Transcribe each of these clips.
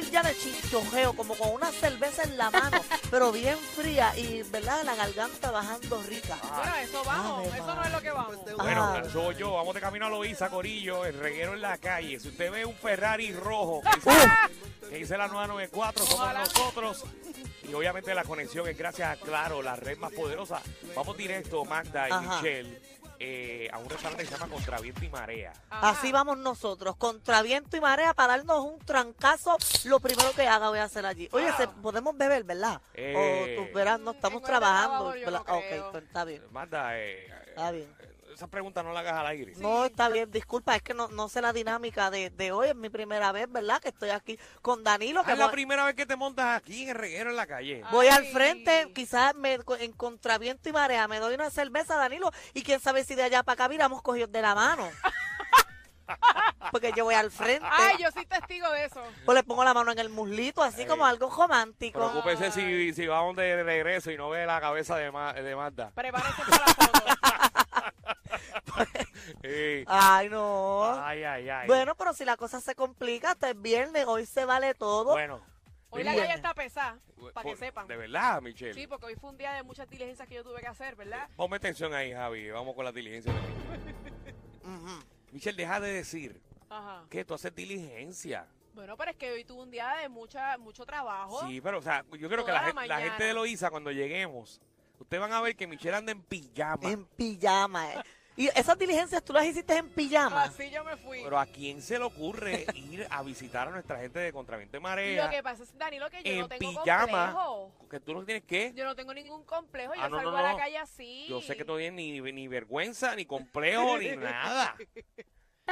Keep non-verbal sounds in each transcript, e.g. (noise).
ya de chistojeo, como con una cerveza en la mano, (laughs) pero bien fría y, ¿verdad? La garganta bajando rica. Bueno, eso vamos, Ave eso no es lo que vamos. Bueno, Ah. soy yo. Vamos de camino a Loíza, Corillo. El reguero en la calle. Si usted ve un Ferrari rojo que dice, que dice la 994, somos nosotros. Y obviamente la conexión es gracias a Claro, la red más poderosa. Vamos directo, Magda y Ajá. Michelle, eh, a un restaurante que se llama Contraviento y Marea. Ajá. Así vamos nosotros, contra viento y marea, para darnos un trancazo. Lo primero que haga voy a hacer allí. Oye, se- podemos beber, ¿verdad? Eh. o tú verás, no estamos trabajando. no ok, pues está bien. Magda, eh, Está bien. Esa pregunta no la hagas al aire. No, está bien, disculpa, es que no, no sé la dinámica de, de hoy, es mi primera vez, ¿verdad? Que estoy aquí con Danilo, Ah, que es la voy, primera vez que te montas aquí en el reguero en la calle. voy al frente, quizás me, en contraviento y marea, me doy una cerveza, Danilo, y quién sabe si de allá para acá viramos cogidos de la mano. (laughs) Porque yo voy al frente, Ay, yo soy testigo de eso. o le pongo la mano en el muslito, así Ay. como algo romántico. Preocúpese si, si vamos de regreso y no ve la cabeza de, Ma- de Magda. Prepárense para la foto. Sí. (laughs) Ay, no. Ay, ay, ay. Bueno, pero si la cosa se complica, hasta es viernes, hoy se vale todo. Bueno. Hoy la calle está pesada, para que sepan. De verdad, Michelle. Sí, porque hoy fue un día de muchas diligencias que yo tuve que hacer, ¿verdad? Ponme atención ahí, Javi. Vamos con la diligencia. de (laughs) Michelle. Deja de decir Ajá. que tú haces diligencia. Bueno, pero es que hoy tuve un día de mucha, mucho trabajo. Sí, pero, o sea, yo creo que la, la gente, la mañana. gente de Loíza, cuando lleguemos, ustedes van a ver que Michelle anda en pijama. En pijama. eh. Y esas diligencias tú las hiciste en pijama. Así yo me fui. Pero ¿a quién se le ocurre (laughs) ir a visitar a nuestra gente de Contraviento de Marea Lo que pasa es, Danilo, que yo en no tengo pijama? complejo. Que tú no tienes que... Yo no tengo ningún complejo. Yo Ah, no, salgo no, a la no. calle así. Yo sé que no tienes ni, ni vergüenza, ni complejo, (laughs) ni nada.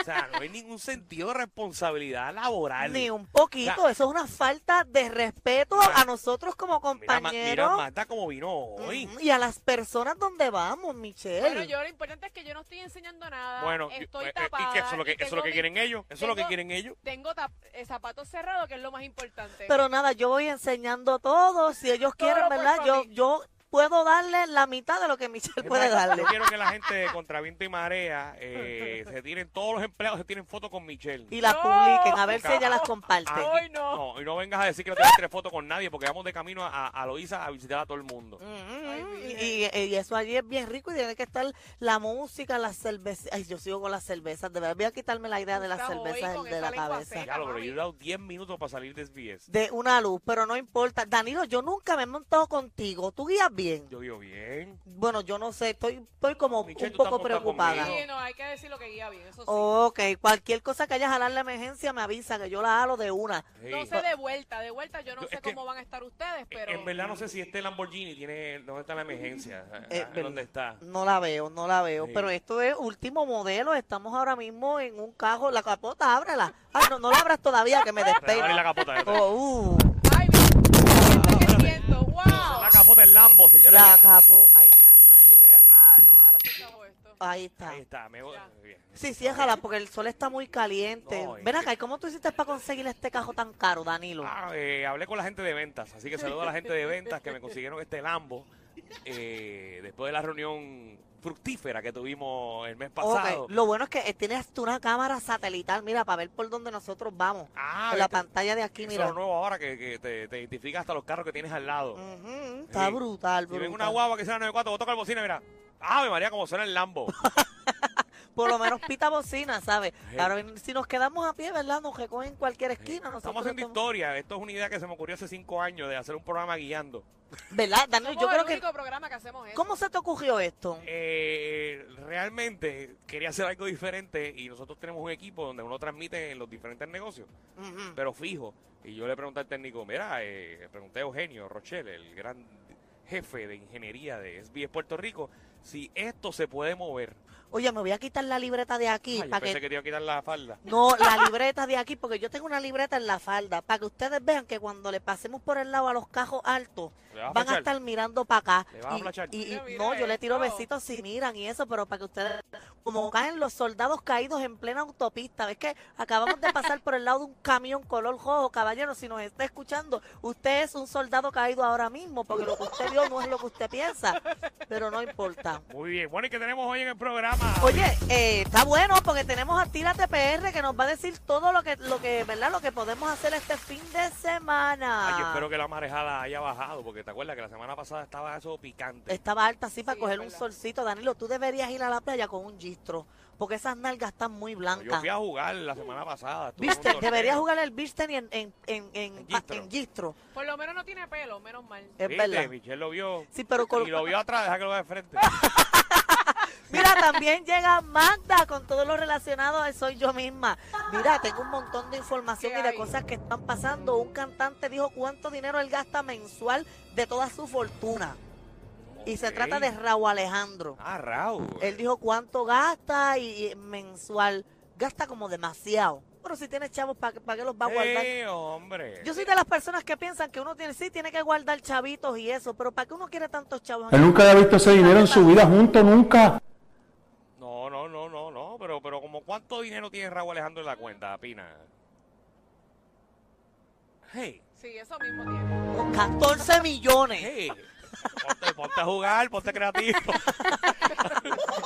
O sea, no hay ningún sentido de responsabilidad laboral. Ni un poquito. O sea, Eso es una falta de respeto Mira, a nosotros como Mira, Ma- mira compañeros Marta como vino hoy. Y a las personas donde vamos, Michelle. Bueno, yo lo importante es que yo no estoy enseñando nada. Bueno, estoy eh, eh, tapada. y que eso es lo que, eso es lo que mi- quieren ellos. Eso es lo que quieren ellos. Tengo eh, zapatos cerrados, que es lo más importante. Pero nada, yo voy enseñando todo. Si ellos Todo quieren, ¿verdad? Yo, yo puedo darle la mitad de lo que Michelle puede darle. Yo quiero que la gente de Contraviento y Marea eh, se tiren, todos los empleados se tiren fotos con Michelle. Y las No. publiquen, a ver si ella las comparte. Ay, no. No, y no vengas a decir que no te vas a tirar fotos con nadie porque vamos de camino a, a Loíza a visitar a todo el mundo. Ujú, Virgen. Y, eso allí es bien rico y tiene que estar la música, las cervezas. Ay, yo sigo con las cervezas. De verdad, voy a quitarme la idea de las cervezas de la cabeza. lo, pero yo he dado 10 minutos para salir de SBS. De una luz, pero no importa. Danilo, yo nunca me he montado contigo. ¿Tú guías bien? Yo vivo bien. Bueno, yo no sé, estoy, estoy como Michelle, un poco preocupada. Sí, no, hay que decir lo que guía bien, eso sí. Ok, cualquier cosa que haya jalar la emergencia me avisa que yo la halo de una. Sí. No sé de vuelta, de vuelta yo no sé cómo van a estar ustedes, pero... En verdad no sé si este Lamborghini tiene dónde está la emergencia, Eh, Ah, dónde está. No la veo, no la veo. Sí. Pero esto es último modelo. Estamos ahora mismo en un cajo. La capota, ábrela. Ay, no, no la abras todavía, que me Te va a abrir despegue. la capota. Oh, uh, Ay, mira, qué siento, wow. La capota del Lambo, señora. la capo. Ay, a rayo, vea. aquí. Ah, no, ahora se acabó esto. Ahí está. Ahí está, me bien. Sí, sí, déjala, porque el sol está muy caliente. No, Ven acá, ¿y cómo tú hiciste para conseguir este cajo tan caro, Danilo? Ah, eh, hablé con la gente de ventas, así que saludo a la gente de ventas que me consiguieron este Lambo. Eh, después de la reunión fructífera que tuvimos el mes pasado. Lo bueno es que eh, tienes una cámara satelital, mira, para ver por dónde nosotros vamos. Ah, en la pantalla de aquí, Eso es mira. lo nuevo ahora que, que te, te identifica hasta los carros que tienes al lado. Está Sí. brutal, Si brutal. ven una guagua que sea 94, vos toca el bocina, mira. Ave María, como suena el Lambo. (laughs) Por lo menos pita bocina, ¿sabes? Ahora, si nos quedamos a pie, ¿verdad? Nos recogen en cualquier esquina. Estamos haciendo estamos- historia. Esto es una idea que se me ocurrió hace cinco años de hacer un programa guiando. ¿Verdad, Daniel? Somos Yo creo el que... único programa que hacemos eso. ¿Cómo se te ocurrió esto? Eh, realmente quería hacer algo diferente y nosotros tenemos un equipo donde uno transmite en los diferentes negocios, pero fijo. Y yo le pregunté al técnico, mira, eh, le pregunté a Eugenio Rochelle, el gran jefe de ingeniería de SBS Puerto Rico, si esto se puede mover. Oye, me voy a quitar la libreta de aquí Ay, yo para pensé que... que te iba a quitar la falda. (laughs) No, la libreta de aquí, porque yo tengo una libreta en la falda, para que ustedes vean que cuando le pasemos por el lado a los cajos altos, ¿Le vas a van a estar mirando para acá. ¿Le vas a Y- y, y- Mira, mira no, yo le tiro besitos si miran y eso, pero para que ustedes, como caen los soldados caídos en plena autopista, ves que acabamos de pasar por el lado de un camión color rojo, caballero, si nos está escuchando, usted es un soldado caído ahora mismo, porque lo que usted vio no es lo que usted piensa, pero no importa. Muy bien. Bueno, ¿y qué tenemos hoy en el programa? Oye, eh, está bueno porque tenemos a Tírate PR que nos va a decir todo lo que, lo que, ¿verdad? Lo que podemos hacer este fin de semana. Ay, yo espero que la marejada haya bajado, porque te acuerdas que la semana pasada estaba eso picante. Estaba alta así para Sí, coger un solcito. Danilo, tú deberías ir a la playa con un porque esas nalgas están muy Yo blancas. fui a jugar la semana pasada. Viste, deberías jugar el tenis en, en, en, en, En pa- gistro. en gistro. Por lo menos no tiene pelo, menos mal. Es ¿Viste? verdad. Michelle lo vio. Sí, pero con- Y lo vio atrás, deja que lo vea de frente. (laughs) Mira, también llega Magda con todo lo relacionado a Soy Yo Misma. Mira, tengo un montón de información ¿Qué y de cosas que están pasando. Un cantante dijo cuánto dinero él gasta mensual de toda su fortuna. Y se trata de Raúl Alejandro. Ah, Raúl. Él dijo cuánto gasta y, y mensual. Gasta como demasiado. Pero si tiene chavos, ¿para qué los va a guardar? Eh, hombre. Yo soy de las personas que piensan que uno tiene, sí, tiene que guardar chavitos y eso, pero ¿para qué uno quiere tantos chavos? Él nunca había visto ese dinero en su vida junto, nunca. No, no, no, no, no. Pero, pero como cuánto dinero tiene Raúl Alejandro en la cuenta, Pina. Hey, Sí, eso mismo tiene. 14 millones. hey. Ponte, ponte a jugar, ponte creativo. (laughs)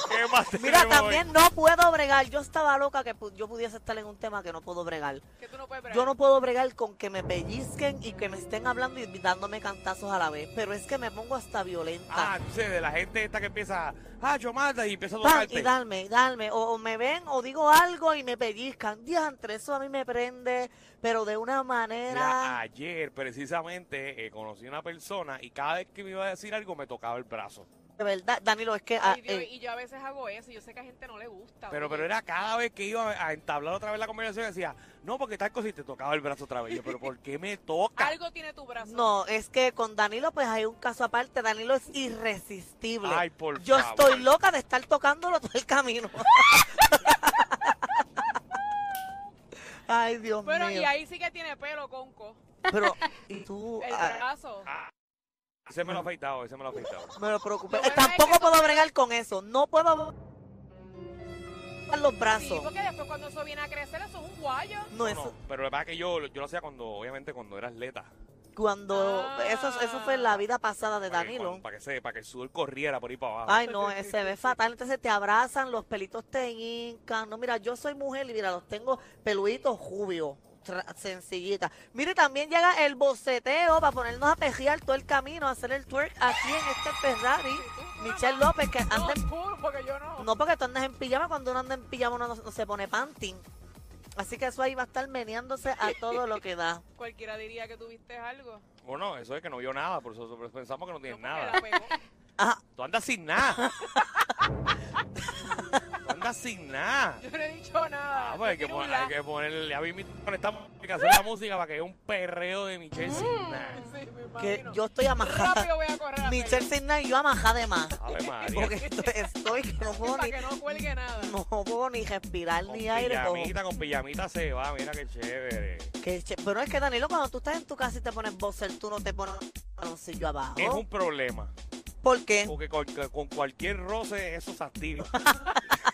¿Qué más Mira, tenemos también no puedo bregar. Yo estaba loca que pu- yo pudiese estar en un tema que no puedo bregar. Que tú no puedes bregar. Yo no puedo bregar con que me pellizquen y que me estén hablando y dándome cantazos a la vez. Pero es que me pongo hasta violenta. Ah, tú sé, de la gente esta que empieza, ah, yo mata y empieza a Pan, tocarte. y darme, y darme. O, o me ven o digo algo y me pellizcan. Diantre, eso a mí me prende, pero de una Mira, manera. ayer precisamente eh, conocí a una persona y cada vez que me iba a decir algo me tocaba el brazo. De verdad, Danilo, es que. ah, Ay, Dios, eh, y yo a veces hago eso y yo sé que a gente no le gusta. Pero, oye. pero era cada vez que iba a entablar otra vez la conversación decía, no, porque tal cosa y te tocaba el brazo otra vez. Yo, pero ¿por qué me toca? Algo tiene tu brazo. no, es que con Danilo, pues hay un caso aparte. Danilo es irresistible. Ay, por Yo favor. estoy loca de estar tocándolo todo el camino. (laughs) Ay, Dios Pero mío. y ahí sí que tiene pelo, conco. Pero, (laughs) y tú. El ah, brazo. Ese me lo ha afeitado, ese me lo ha afeitado. me lo preocupé. Lo Tampoco que puedo bregar con eso. No puedo. los Sí, brazos. porque después cuando eso viene a crecer, eso es un guayo. No, No, eso. no, pero lo que pasa es que yo, yo lo hacía cuando, obviamente, cuando era atleta. Cuando. Ah. Eso, eso fue en la vida pasada de Para que, Danilo. para que, se, para que el sudor corriera por ahí para abajo. Ay, no, se ve fatal. Entonces te abrazan, los pelitos te hincan. No, mira, yo soy mujer y mira, los tengo peluditos jubios, tra- sencillita. Mire, también llega el boceteo para ponernos a pejear todo el camino, a hacer el twerk aquí en este Ferrari. Michelle López, que No, anda en- tú, porque yo no. No, porque tú andas en pijama, cuando uno anda en pijama uno no, no se pone panty. Así que eso ahí va a estar meneándose a todo lo que da. (laughs) Cualquiera diría que tuviste algo. Bueno, eso es que no vio nada, por eso pensamos que no tienes No, nada. (laughs) Tú andas sin nada. (laughs) Sin nada. Yo no he dicho nada. Ah, pues hay que, hay ponerle, a mí me conectamos hacer la música para que haya un perreo de Michelle sin nada. Sí, me que yo estoy amajada. Rápido voy a correr a Michelle Signa y yo amajada de más. Ave María. (laughs) Porque estoy, estoy que no puedo Para ni, que no cuelgue nada. no puedo ni respirar Con ni aire. como- pijamita, con pijamita se va, mira qué chévere. que che- pero es que Danilo, cuando tú estás en tu casa y te pones boxer, tú no te pones pantaloncillo abajo. Es un problema, ¿Por qué? porque con, con cualquier roce eso se activa. (laughs)